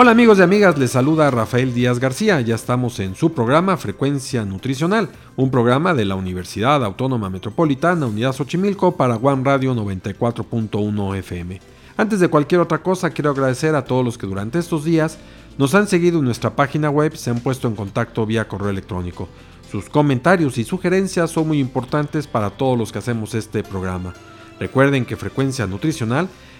Hola amigos y amigas, les saluda Rafael Díaz García. Ya estamos en su programa Frecuencia Nutricional, un programa de la Universidad Autónoma Metropolitana Unidad Xochimilco para One Radio 94.1 FM. Antes de cualquier otra cosa, quiero agradecer a todos los que durante estos días nos han seguido en nuestra página web, se han puesto en contacto vía correo electrónico. Sus comentarios y sugerencias son muy importantes para todos los que hacemos este programa. Recuerden que Frecuencia Nutricional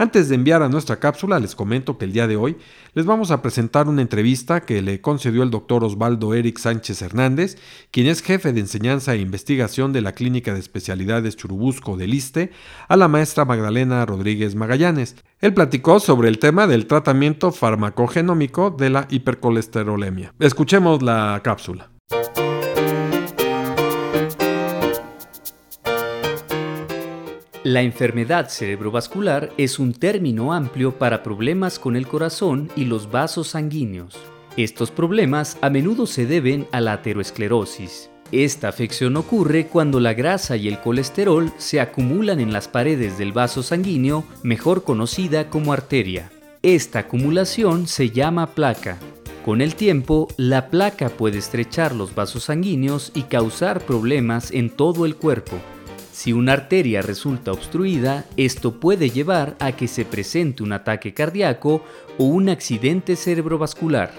Antes de enviar a nuestra cápsula, les comento que el día de hoy les vamos a presentar una entrevista que le concedió el doctor Osvaldo Eric Sánchez Hernández, quien es jefe de enseñanza e investigación de la Clínica de Especialidades Churubusco del ISTE, a la maestra Magdalena Rodríguez Magallanes. Él platicó sobre el tema del tratamiento farmacogenómico de la hipercolesterolemia. Escuchemos la cápsula. La enfermedad cerebrovascular es un término amplio para problemas con el corazón y los vasos sanguíneos. Estos problemas a menudo se deben a la aterosclerosis. Esta afección ocurre cuando la grasa y el colesterol se acumulan en las paredes del vaso sanguíneo, mejor conocida como arteria. Esta acumulación se llama placa. Con el tiempo, la placa puede estrechar los vasos sanguíneos y causar problemas en todo el cuerpo. Si una arteria resulta obstruida, esto puede llevar a que se presente un ataque cardíaco o un accidente cerebrovascular.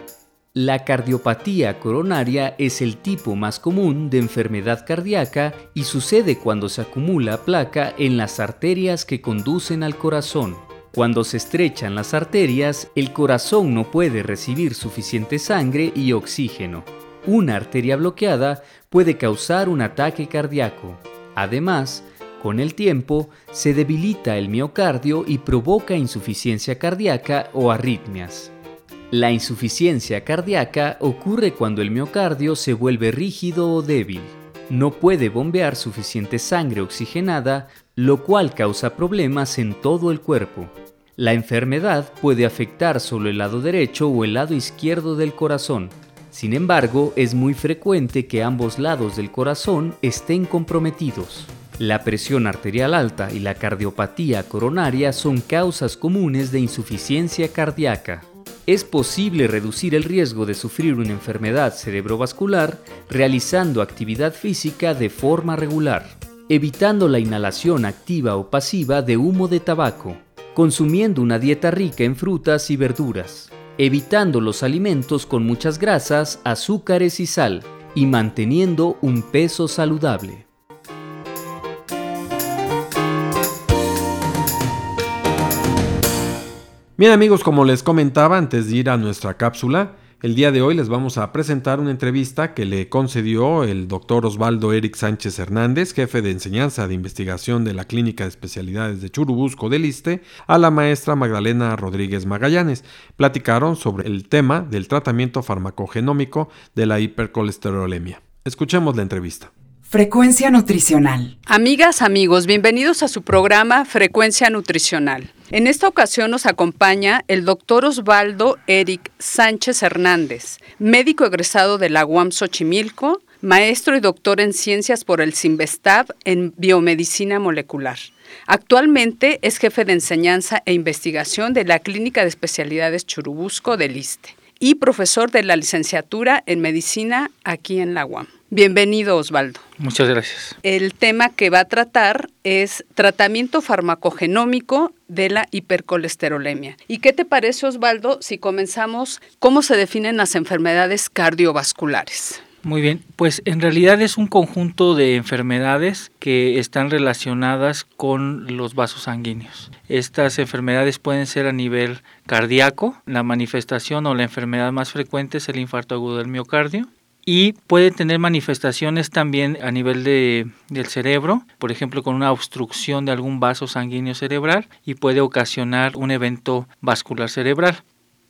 La cardiopatía coronaria es el tipo más común de enfermedad cardíaca y sucede cuando se acumula placa en las arterias que conducen al corazón. Cuando se estrechan las arterias, el corazón no puede recibir suficiente sangre y oxígeno. Una arteria bloqueada puede causar un ataque cardíaco. Además, con el tiempo se debilita el miocardio y provoca insuficiencia cardíaca o arritmias. La insuficiencia cardíaca ocurre cuando el miocardio se vuelve rígido o débil. No puede bombear suficiente sangre oxigenada, lo cual causa problemas en todo el cuerpo. La enfermedad puede afectar solo el lado derecho o el lado izquierdo del corazón. Sin embargo, es muy frecuente que ambos lados del corazón estén comprometidos. La presión arterial alta y la cardiopatía coronaria son causas comunes de insuficiencia cardíaca. Es posible reducir el riesgo de sufrir una enfermedad cerebrovascular realizando actividad física de forma regular, evitando la inhalación activa o pasiva de humo de tabaco, consumiendo una dieta rica en frutas y verduras, evitando los alimentos con muchas grasas, azúcares y sal, y manteniendo un peso saludable. Bien amigos, como les comentaba antes de ir a nuestra cápsula, el día de hoy les vamos a presentar una entrevista que le concedió el doctor Osvaldo Eric Sánchez Hernández, jefe de enseñanza de investigación de la Clínica de Especialidades de Churubusco del Iste, a la maestra Magdalena Rodríguez Magallanes. Platicaron sobre el tema del tratamiento farmacogenómico de la hipercolesterolemia. Escuchemos la entrevista. Frecuencia Nutricional. Amigas, amigos, bienvenidos a su programa Frecuencia Nutricional. En esta ocasión nos acompaña el doctor Osvaldo Eric Sánchez Hernández, médico egresado de la UAM Xochimilco, maestro y doctor en ciencias por el CIMBESTAB en biomedicina molecular. Actualmente es jefe de enseñanza e investigación de la Clínica de Especialidades Churubusco del ISTE y profesor de la licenciatura en medicina aquí en la UAM. Bienvenido, Osvaldo. Muchas gracias. El tema que va a tratar es tratamiento farmacogenómico de la hipercolesterolemia. ¿Y qué te parece, Osvaldo, si comenzamos cómo se definen las enfermedades cardiovasculares? Muy bien, pues en realidad es un conjunto de enfermedades que están relacionadas con los vasos sanguíneos. Estas enfermedades pueden ser a nivel cardíaco, la manifestación o la enfermedad más frecuente es el infarto agudo del miocardio, y puede tener manifestaciones también a nivel de, del cerebro, por ejemplo con una obstrucción de algún vaso sanguíneo cerebral y puede ocasionar un evento vascular cerebral.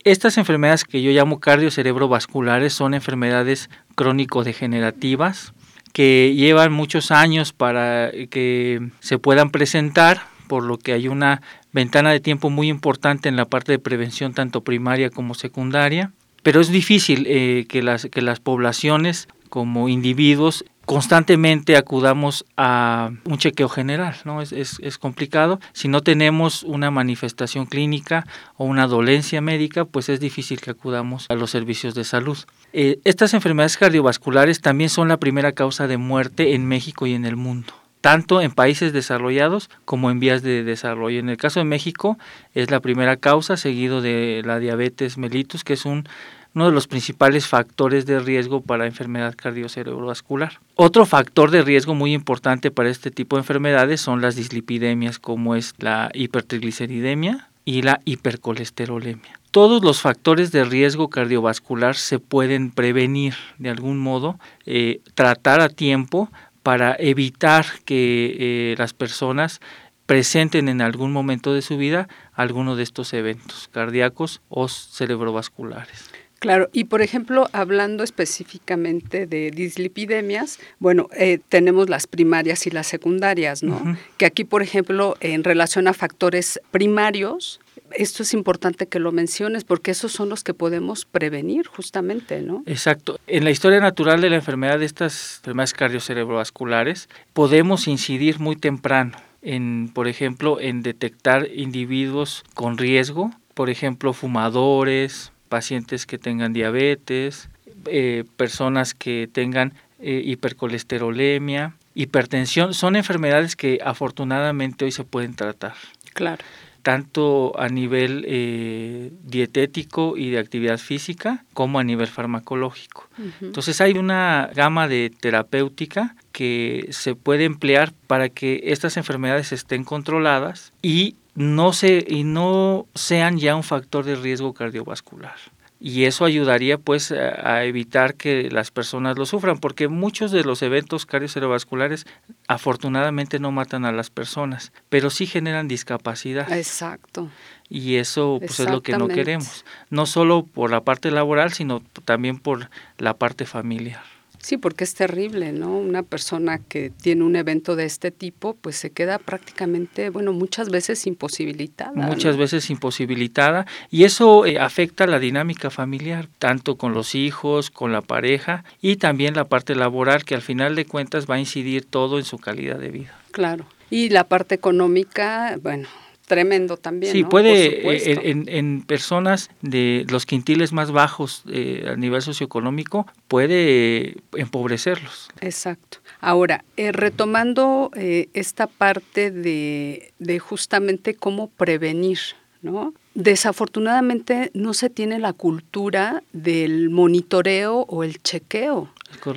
Estas enfermedades que yo llamo cardiocerebrovasculares son enfermedades crónico-degenerativas que llevan muchos años para que se puedan presentar, por lo que hay una ventana de tiempo muy importante en la parte de prevención tanto primaria como secundaria. Pero es difícil eh, que, las, que las poblaciones como individuos constantemente acudamos a un chequeo general, ¿no? Es, es, complicado. Si no tenemos una manifestación clínica o una dolencia médica, pues es difícil que acudamos a los servicios de salud. Eh, estas enfermedades cardiovasculares también son la primera causa de muerte en México y en el mundo tanto en países desarrollados como en vías de desarrollo. En el caso de México es la primera causa, seguido de la diabetes mellitus, que es un, uno de los principales factores de riesgo para enfermedad cardiocerebrovascular. Otro factor de riesgo muy importante para este tipo de enfermedades son las dislipidemias, como es la hipertrigliceridemia y la hipercolesterolemia. Todos los factores de riesgo cardiovascular se pueden prevenir de algún modo, eh, tratar a tiempo para evitar que eh, las personas presenten en algún momento de su vida alguno de estos eventos cardíacos o cerebrovasculares. Claro, y por ejemplo, hablando específicamente de dislipidemias, bueno, eh, tenemos las primarias y las secundarias, ¿no? Que aquí, por ejemplo, en relación a factores primarios, esto es importante que lo menciones porque esos son los que podemos prevenir justamente, ¿no? Exacto. En la historia natural de la enfermedad de estas enfermedades cardiocerebrovasculares podemos incidir muy temprano en, por ejemplo, en detectar individuos con riesgo, por ejemplo, fumadores, pacientes que tengan diabetes, eh, personas que tengan eh, hipercolesterolemia, hipertensión, son enfermedades que afortunadamente hoy se pueden tratar. Claro tanto a nivel eh, dietético y de actividad física como a nivel farmacológico. Entonces hay una gama de terapéutica que se puede emplear para que estas enfermedades estén controladas y no, se, y no sean ya un factor de riesgo cardiovascular. Y eso ayudaría pues a, evitar que las personas lo sufran porque muchos de los eventos cardiovasculares afortunadamente no matan a las personas pero sí generan discapacidad. Exacto. Y eso pues es lo que no queremos. No solo por la parte laboral sino también por la parte familiar Sí, porque es terrible, ¿no? Una persona que tiene un evento de este tipo, pues se queda prácticamente, bueno, muchas veces imposibilitada. Muchas veces imposibilitada y eso eh, afecta la dinámica familiar, tanto con los hijos, con la pareja y también la parte laboral, que al final de cuentas va a incidir todo en su calidad de vida. Claro. Y la parte económica, bueno, tremendo también. Sí, puede, eh, en, en, personas de los quintiles más bajos eh, a nivel socioeconómico, puede empobrecerlos. Exacto. Ahora, eh, retomando esta parte de, de justamente cómo prevenir, ¿no? Desafortunadamente no se tiene la cultura del monitoreo o el chequeo.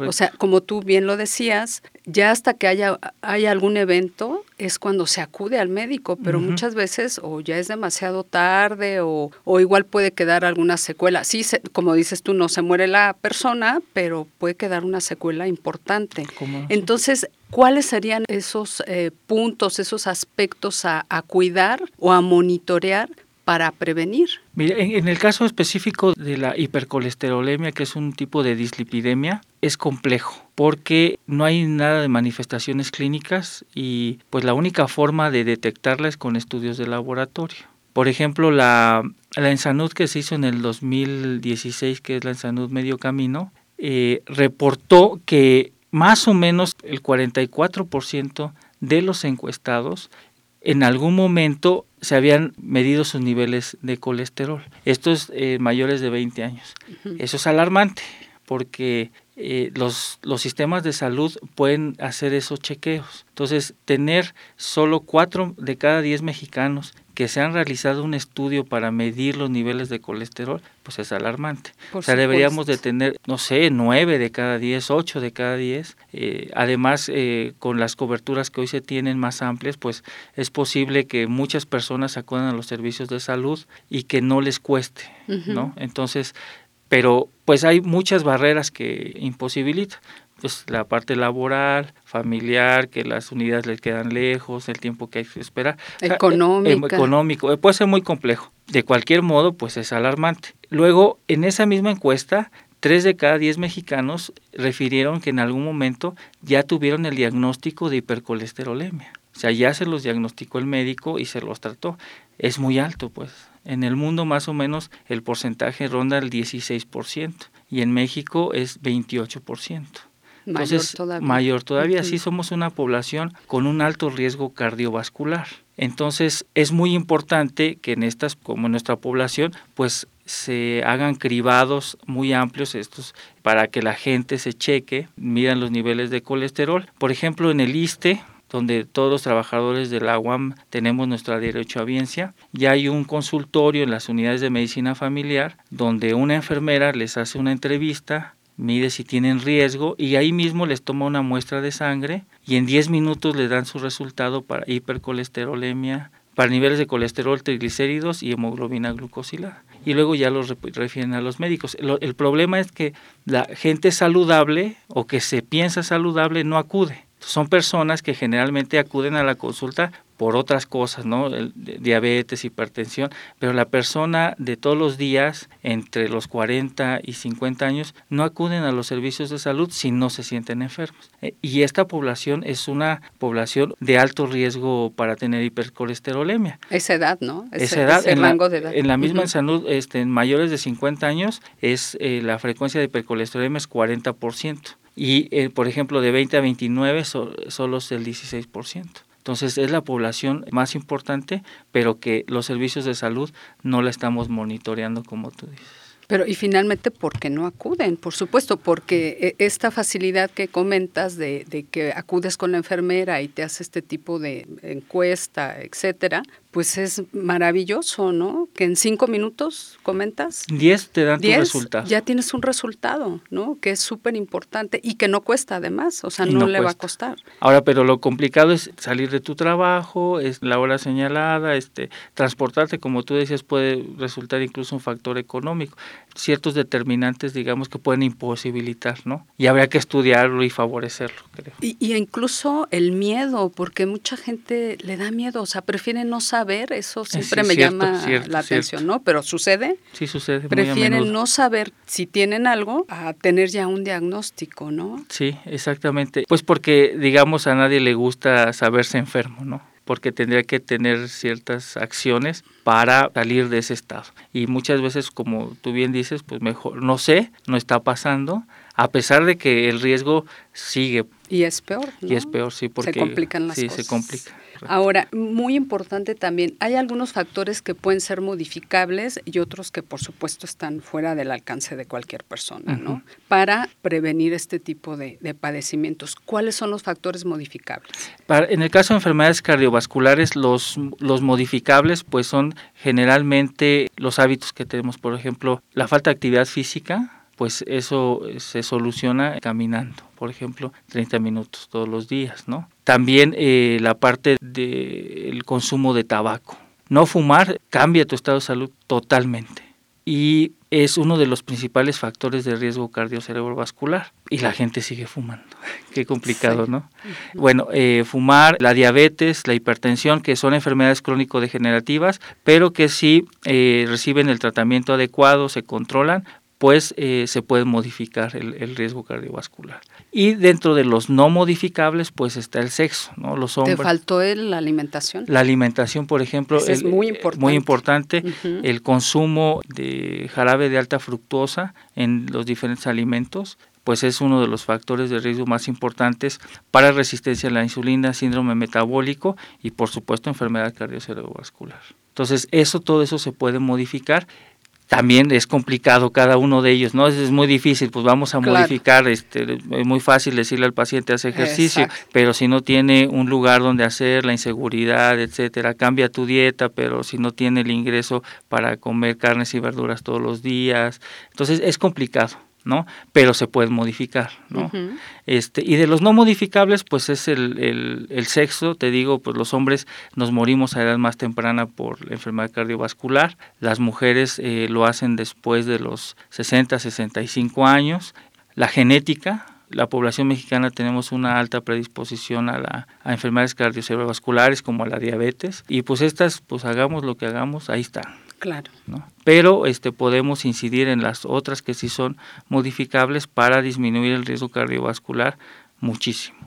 O sea, como tú bien lo decías, ya hasta que haya, algún evento es cuando se acude al médico, pero muchas veces o ya es demasiado tarde o, o igual puede quedar alguna secuela. Sí, como dices tú, no se muere la persona, pero puede quedar una secuela importante. Entonces, ¿cuáles serían esos eh, puntos, esos aspectos a, a cuidar o a monitorear para prevenir. en, el caso específico de la hipercolesterolemia, que es un tipo de dislipidemia, es complejo porque no hay nada de manifestaciones clínicas y pues la única forma de detectarla es con estudios de laboratorio. Por ejemplo, la, la Ensanud que se hizo en el 2016, que es la Ensanud Medio Camino, eh, reportó que más o menos el 44% de los encuestados en algún momento se habían medido sus niveles de colesterol. Estos eh, mayores de 20 años. Eso es alarmante porque eh, los, los sistemas de salud pueden hacer esos chequeos. Entonces, tener solo 4 de cada 10 mexicanos que se han realizado un estudio para medir los niveles de colesterol, pues es alarmante. o sea, deberíamos de tener, no sé, 9 de cada 10, 8 de cada 10. Eh, además, eh, con las coberturas que hoy se tienen más amplias, pues es posible que muchas personas acudan a los servicios de salud y que no les cueste, ¿no? Entonces, pero pues hay muchas barreras que imposibilitan pues la parte laboral, familiar, que las unidades les quedan lejos, el tiempo que hay que esperar. Económico. económico, puede ser muy complejo. De cualquier modo, pues es alarmante. Luego, en esa misma encuesta, tres de cada diez mexicanos refirieron que en algún momento ya tuvieron el diagnóstico de hipercolesterolemia. O sea, ya se los diagnosticó el médico y se los trató. Es muy alto, pues. En el mundo más o menos el porcentaje ronda el 16% y en México es 28%. Entonces, mayor todavía. Mayor todavía. Sí somos una población con un alto riesgo cardiovascular. Entonces, es muy importante que en estas, como en nuestra población, pues se hagan cribados muy amplios estos para que la gente se cheque, midan los niveles de colesterol. Por ejemplo, en el ISTE, donde todos los trabajadores de la UAM tenemos nuestra derecho a biencia. Ya hay un consultorio en las unidades de medicina familiar donde una enfermera les hace una entrevista mide si tienen riesgo y ahí mismo les toma una muestra de sangre y en 10 minutos les dan su resultado para hipercolesterolemia, para niveles de colesterol, triglicéridos y hemoglobina glucosilada. Y luego ya los refieren a los médicos. el problema es que la gente saludable o que se piensa saludable no acude. Son personas que generalmente acuden a la consulta por otras cosas, ¿no? diabetes, hipertensión, pero la persona de todos los días, entre los 40 y 50 años, no acuden a los servicios de salud si no se sienten enfermos. Eh, y esta población es una población de alto riesgo para tener hipercolesterolemia. Esa edad, ¿no? Esa edad, en rango la, de edad. En la misma salud, este, en mayores de 50 años, es eh, la frecuencia de hipercolesterolemia es 40% y eh, por ejemplo de 20 a 29 solo es el 16%. Entonces es la población más importante, pero que los servicios de salud no la estamos monitoreando como tú dices. Pero y finalmente, ¿por qué no acuden? Por supuesto, porque eh, esta facilidad que comentas de, de, que acudes con la enfermera y te hace este tipo de encuesta, etcétera, pues es maravilloso, ¿no? Que en cinco minutos comentas. Diez te dan tu resultado. Ya tienes un resultado, ¿no? Que es súper importante y que no cuesta además, o sea, no, le va a costar. Ahora, pero lo complicado es salir de tu trabajo, es la hora señalada, este, transportarte, como tú decías, puede resultar incluso un factor económico. Ciertos determinantes, digamos, que pueden imposibilitar, ¿no? Y habría que estudiarlo y favorecerlo, creo. Y, y incluso el miedo, porque mucha gente le da miedo, o sea, prefiere no saber ver, eso siempre me llama la atención, ¿no? Pero sucede. Sí, sucede. Prefieren no saber si tienen algo a tener ya un diagnóstico, ¿no? Sí, exactamente. Pues porque, digamos, a nadie le gusta saberse enfermo, ¿no? porque tendría que tener ciertas acciones para salir de ese estado. Y muchas veces, como tú bien dices, pues mejor, no sé, no está pasando, a pesar de que el riesgo sigue. Y es peor. Y es peor, sí, porque se complican las sí, cosas. se complica. Ahora, muy importante también, hay algunos factores que pueden ser modificables y otros que por supuesto están fuera del alcance de cualquier persona, ¿no? Para prevenir este tipo de, padecimientos. ¿Cuáles son los factores modificables? en el caso de enfermedades cardiovasculares, los, los modificables pues son generalmente los hábitos que tenemos, por ejemplo, la falta de actividad física, pues eso se soluciona caminando, por ejemplo, 30 minutos todos los días, ¿no? También eh, la parte del consumo de tabaco. No fumar cambia tu estado de salud totalmente y es uno de los principales factores de riesgo cardiocerebrovascular y la gente sigue fumando. Qué complicado, ¿no? Bueno, eh, fumar, la diabetes, la hipertensión, que son enfermedades crónico-degenerativas, pero que si eh, reciben el tratamiento adecuado, se controlan, pues eh, se puede modificar el, riesgo cardiovascular. Y dentro de los no modificables, pues está el sexo, ¿no? Los hombres. ¿Te faltó la alimentación? La alimentación, por ejemplo, es muy importante. Muy importante el consumo de jarabe de alta fructuosa en los diferentes alimentos, pues es uno de los factores de riesgo más importantes para resistencia a la insulina, síndrome metabólico y por supuesto enfermedad cardiovascular. Entonces, eso todo eso se puede modificar también es complicado cada uno de ellos, ¿no? Es, muy difícil, pues vamos a modificar, este, es muy fácil decirle al paciente hace ejercicio, pero si no tiene un lugar donde hacer, la inseguridad, etcétera, cambia tu dieta, pero si no tiene el ingreso para comer carnes y verduras todos los días, entonces es complicado. ¿No? Pero se pueden modificar, ¿no? este, y de los no modificables, pues es el, el, sexo, te digo, pues los hombres nos morimos a edad más temprana por la enfermedad cardiovascular, las mujeres eh, lo hacen después de los 60, 65 años, la genética, la población mexicana tenemos una alta predisposición a, la, a enfermedades cardiovasculares como a la diabetes y pues estas, pues hagamos lo que hagamos, ahí están. Claro. ¿no? Pero este, podemos incidir en las otras que sí son modificables para disminuir el riesgo cardiovascular muchísimo.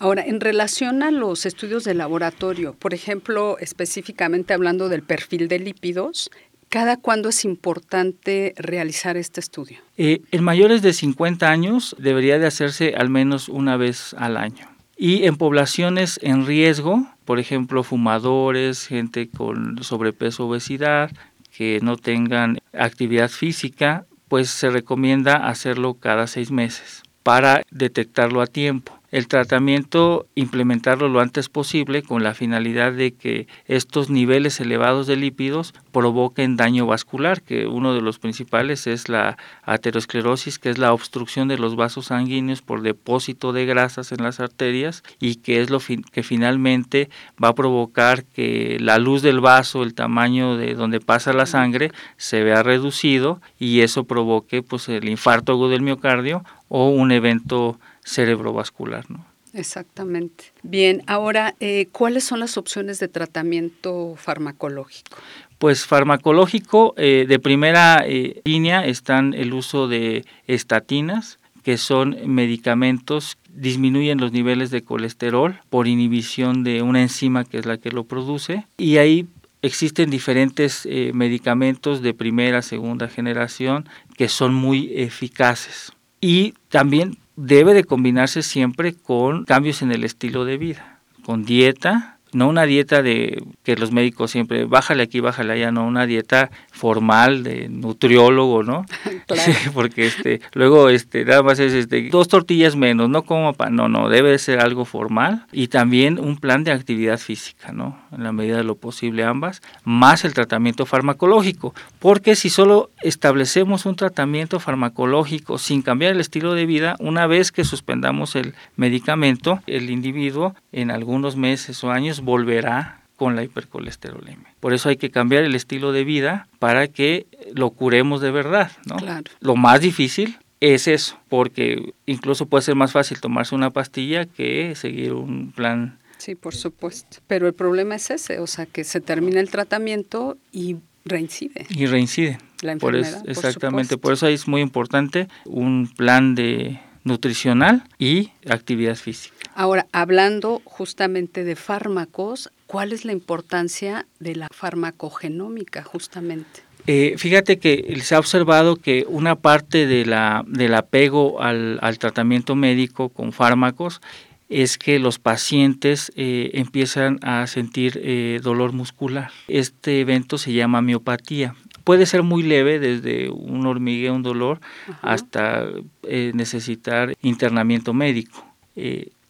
Ahora, en relación a los estudios de laboratorio, por ejemplo, específicamente hablando del perfil de lípidos, ¿cada cuándo es importante realizar este estudio? Eh, en mayores de 50 años debería de hacerse al menos una vez al año. Y en poblaciones en riesgo, por ejemplo, fumadores, gente con sobrepeso, obesidad, que no tengan actividad física, pues se recomienda hacerlo cada seis meses para detectarlo a tiempo el tratamiento implementarlo lo antes posible con la finalidad de que estos niveles elevados de lípidos provoquen daño vascular, que uno de los principales es la aterosclerosis, que es la obstrucción de los vasos sanguíneos por depósito de grasas en las arterias y que es lo que finalmente va a provocar que la luz del vaso, el tamaño de donde pasa la sangre, se vea reducido y eso provoque pues el infarto agudo del miocardio o un evento cerebrovascular. ¿no? Exactamente. Bien, ahora, eh, ¿cuáles son las opciones de tratamiento farmacológico? Pues farmacológico, eh, de primera eh, línea están el uso de estatinas, que son medicamentos disminuyen los niveles de colesterol por inhibición de una enzima que es la que lo produce y ahí existen diferentes medicamentos de primera, segunda generación que son muy eficaces y también debe de combinarse siempre con cambios en el estilo de vida, con dieta, no una dieta de que los médicos siempre bájale aquí, bájale allá, no una dieta formal de nutriólogo, ¿no? Claro. porque este luego este nada más es este dos tortillas menos, no como pan, no, no, debe ser algo formal y también un plan de actividad física, ¿no? En la medida de lo posible ambas, más el tratamiento farmacológico, porque si solo establecemos un tratamiento farmacológico sin cambiar el estilo de vida, una vez que suspendamos el medicamento, el individuo en algunos meses o años volverá con la hipercolesterolemia. Por eso hay que cambiar el estilo de vida para que lo curemos de verdad, ¿no? Lo más difícil es eso, porque incluso puede ser más fácil tomarse una pastilla que seguir un plan. Sí, por supuesto. Pero el problema es ese, o sea, que se termina el tratamiento y reincide. Y reincide. La enfermedad, por exactamente, por eso es muy importante un plan de nutricional y actividad física. Ahora, hablando justamente de fármacos, ¿cuál es la importancia de la farmacogenómica justamente? Eh, fíjate que se ha observado que una parte de la, del apego al, tratamiento médico con fármacos es que los pacientes eh, empiezan a sentir eh, dolor muscular. Este evento se llama miopatía. Puede ser muy leve, desde un hormigueo, un dolor, hasta necesitar internamiento médico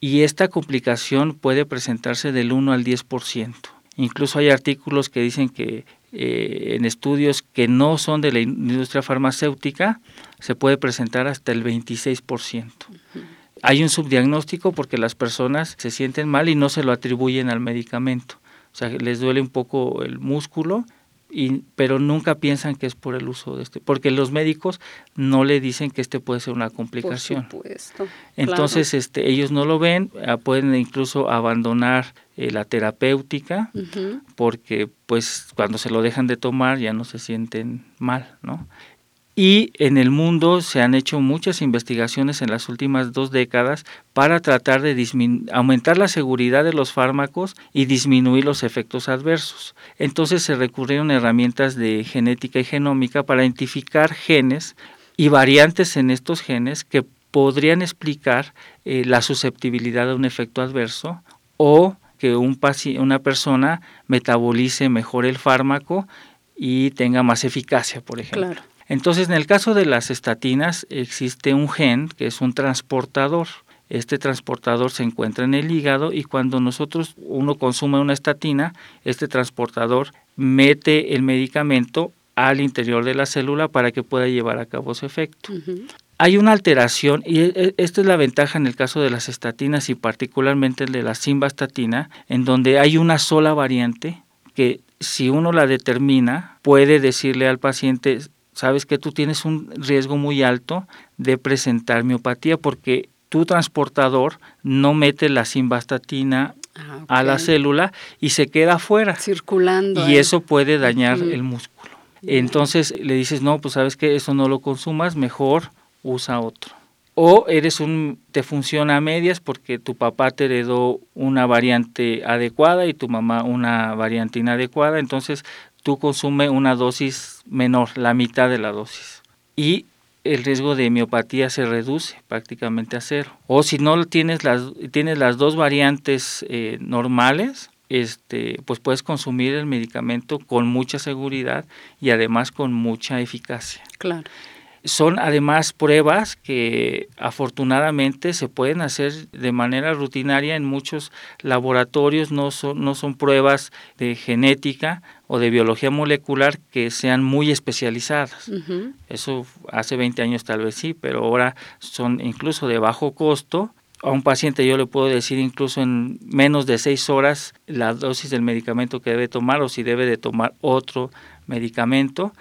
y esta complicación puede presentarse del 1 al 10%. Incluso hay artículos que dicen que eh, en estudios que no son de la industria farmacéutica se puede presentar hasta el 26%. Hay un subdiagnóstico porque las personas se sienten mal y no se lo atribuyen al medicamento. O sea, les duele un poco el músculo pero nunca piensan que es por el uso de este, porque los médicos no le dicen que este puede ser una complicación. Por supuesto. Entonces, este, ellos no lo ven, ah, pueden incluso abandonar eh, la terapéutica, porque pues cuando se lo dejan de tomar ya no se sienten mal, ¿no? Y en el mundo se han hecho muchas investigaciones en las últimas dos décadas para tratar de aumentar la seguridad de los fármacos y disminuir los efectos adversos. Entonces se recurrieron herramientas de genética y genómica para identificar genes y variantes en estos genes que podrían explicar eh, la susceptibilidad a un efecto adverso o que un una persona metabolice mejor el fármaco y tenga más eficacia, por ejemplo. Claro. Entonces, en el caso de las estatinas, existe un gen que es un transportador. Este transportador se encuentra en el hígado y cuando nosotros uno consume una estatina, este transportador mete el medicamento al interior de la célula para que pueda llevar a cabo su efecto. hay una alteración, y e, e, esta es la ventaja en el caso de las estatinas y particularmente el de la simvastatina, en donde hay una sola variante que si uno la determina, puede decirle al paciente, sabes que tú tienes un riesgo muy alto de presentar miopatía porque tu transportador no mete la simvastatina ah, a la célula y se queda afuera. Circulando. Y eso puede dañar el músculo. Entonces le dices, no, pues sabes que eso no lo consumas, mejor usa otro. O eres un, te funciona a medias porque tu papá te heredó una variante adecuada y tu mamá una variante inadecuada, entonces tú consume una dosis menor, la mitad de la dosis. Y el riesgo de miopatía se reduce prácticamente a cero. O si no tienes las, tienes las dos variantes eh, normales, este, pues puedes consumir el medicamento con mucha seguridad y además con mucha eficacia. Claro. Son además pruebas que afortunadamente se pueden hacer de manera rutinaria en muchos laboratorios, no son, no son pruebas de genética o de biología molecular que sean muy especializadas. Eso hace 20 años tal vez sí, pero ahora son incluso de bajo costo a un paciente yo le puedo decir incluso en menos de seis horas la dosis del medicamento que debe tomar o si debe de tomar otro medicamento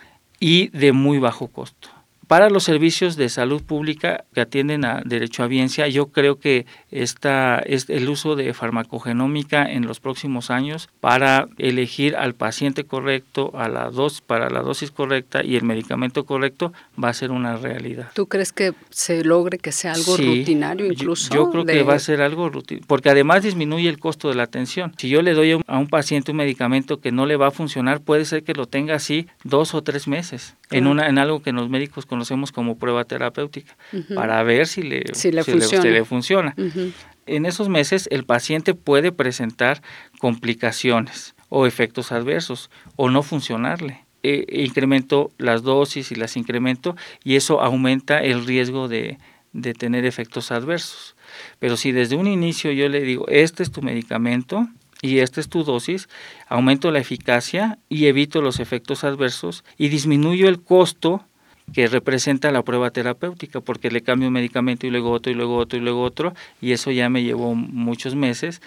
y de muy bajo costo. Para los servicios de salud pública que atienden a derecho a biencia, yo creo que esta, es el uso de farmacogenómica en los próximos años para elegir al paciente correcto, a la dosis, para la dosis correcta y el medicamento correcto va a ser una realidad. ¿Tú crees que se logre que sea algo rutinario incluso? Yo, creo que va a ser algo rutinario, porque además disminuye el costo de la atención. Si yo le doy a un paciente un medicamento que no le va a funcionar, puede ser que lo tenga así dos o tres meses en, una, en algo que los médicos conocemos como prueba terapéutica, para ver si le, funciona. En esos meses el paciente puede presentar complicaciones o efectos adversos o no funcionarle. E, e incremento las dosis y las incremento y eso aumenta el riesgo de, de tener efectos adversos. Pero si desde un inicio yo le digo, este es tu medicamento, y esta es tu dosis, aumento la eficacia y evito los efectos adversos y disminuyo el costo que representa la prueba terapéutica, porque le cambio un medicamento y luego otro y luego otro y luego otro, y eso ya me llevó muchos meses.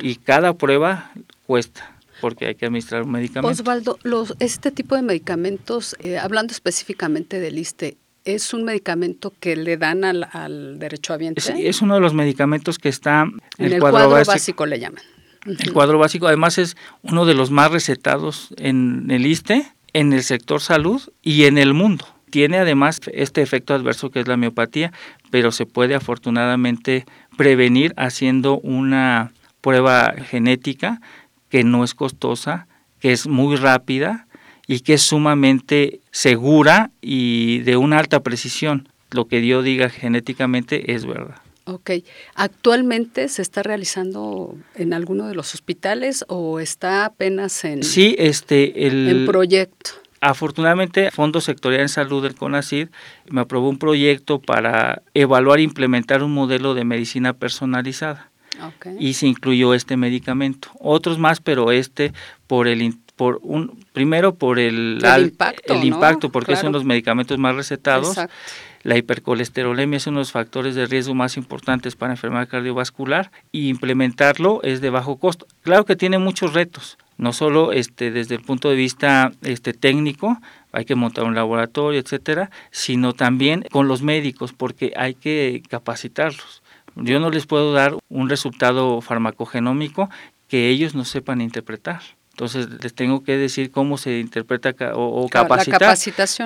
Y cada prueba cuesta porque hay que administrar un medicamento. Osvaldo, los, este tipo de medicamentos, eh, hablando específicamente del ISTE, ¿Es un medicamento que le dan al, al derecho a Sí, es uno de los medicamentos que está en el, cuadro, básico, le llaman. El cuadro básico además es uno de los más recetados en el ISTE, en el sector salud y en el mundo. Tiene además este efecto adverso que es la miopatía, pero se puede afortunadamente prevenir haciendo una prueba genética que no es costosa, que es muy rápida y que es sumamente segura y de una alta precisión. Lo que Dios diga genéticamente es verdad. Ok. ¿Actualmente se está realizando en alguno de los hospitales o está apenas en, sí, este, el, en proyecto? Afortunadamente, Fondo Sectorial en Salud del CONACID me aprobó un proyecto para evaluar e implementar un modelo de medicina personalizada. Okay. Y se incluyó este medicamento. Otros más, pero este por el por un primero por el, el impacto, el impacto porque son los medicamentos más recetados. Exacto la hipercolesterolemia es uno de los factores de riesgo más importantes para enfermedad cardiovascular y implementarlo es de bajo costo. Claro que tiene muchos retos, no solo este, desde el punto de vista este, técnico, hay que montar un laboratorio, etcétera, sino también con los médicos, porque hay que capacitarlos. Yo no les puedo dar un resultado farmacogenómico que ellos no sepan interpretar. Entonces les tengo que decir cómo se interpreta o, capacitar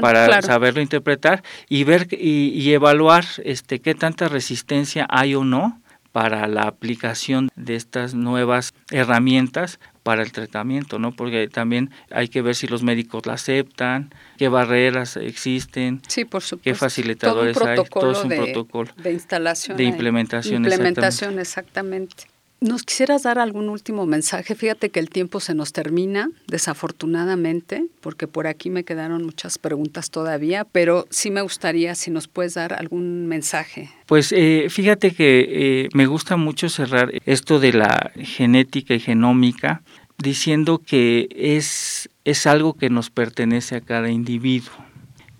para saberlo interpretar y ver y, evaluar este qué tanta resistencia hay o no para la aplicación de estas nuevas herramientas para el tratamiento, ¿no? Porque también hay que ver si los médicos la aceptan, qué barreras existen, sí, por qué facilitadores hay, todo es un protocolo de instalación, de implementación, implementación exactamente. ¿Nos quisieras dar algún último mensaje? Fíjate que el tiempo se nos termina, desafortunadamente, porque por aquí me quedaron muchas preguntas todavía, pero sí me gustaría si nos puedes dar algún mensaje. Pues eh, fíjate que eh, me gusta mucho cerrar esto de la genética y genómica diciendo que es, es algo que nos pertenece a cada individuo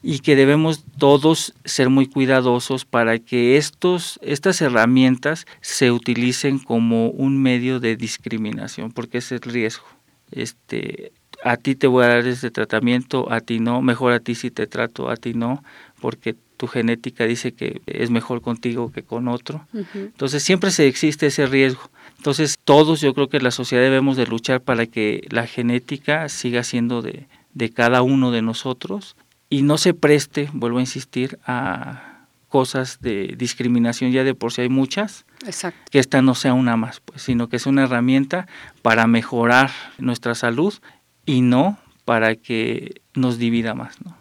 y que debemos todos ser muy cuidadosos para que estos, estas herramientas se utilicen como un medio de discriminación, porque es el riesgo. Este, a ti te voy a dar este tratamiento, a ti no, mejor a ti si te trato, a ti no, porque tu genética dice que es mejor contigo que con otro. Entonces siempre se existe ese riesgo. Entonces todos yo creo que la sociedad debemos de luchar para que la genética siga siendo de, de cada uno de nosotros y no se preste, vuelvo a insistir, a cosas de discriminación, ya de por sí hay muchas, que esta no sea una más, pues, sino que es una herramienta para mejorar nuestra salud y no para que nos divida más. ¿no?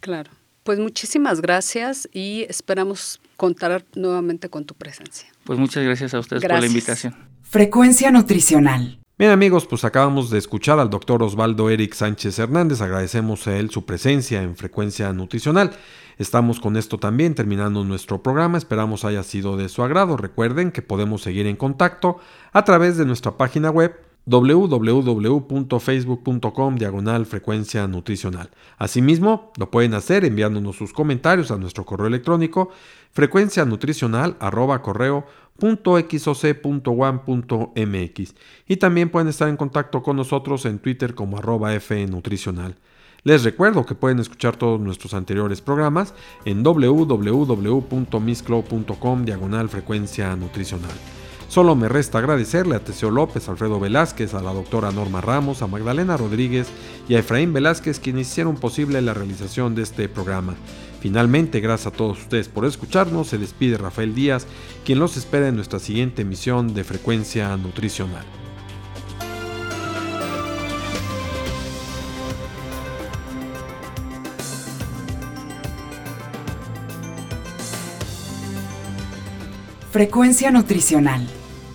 Claro. Pues muchísimas gracias y esperamos contar nuevamente con tu presencia. Pues muchas gracias a ustedes por la invitación. Frecuencia nutricional. Bien amigos, pues acabamos de escuchar al doctor Osvaldo Eric Sánchez Hernández, agradecemos a él su presencia en frecuencia nutricional. Estamos con esto también terminando nuestro programa, esperamos haya sido de su agrado. Recuerden que podemos seguir en contacto a través de nuestra página web www.facebook.com diagonal frecuencia nutricional. Asimismo, lo pueden hacer enviándonos sus comentarios a nuestro correo electrónico frecuencia nutricional arroba correo y también pueden estar en contacto con nosotros en Twitter como arroba fnutricional. Les recuerdo que pueden escuchar todos nuestros anteriores programas en www.misclow.com diagonal frecuencia nutricional. Solo me resta agradecerle a Teseo López, Alfredo Velázquez, a la doctora Norma Ramos, a Magdalena Rodríguez y a Efraín Velázquez quienes hicieron posible la realización de este programa. Finalmente, gracias a todos ustedes por escucharnos, se despide Rafael Díaz, quien los espera en nuestra siguiente emisión de Frecuencia Nutricional. Frecuencia Nutricional.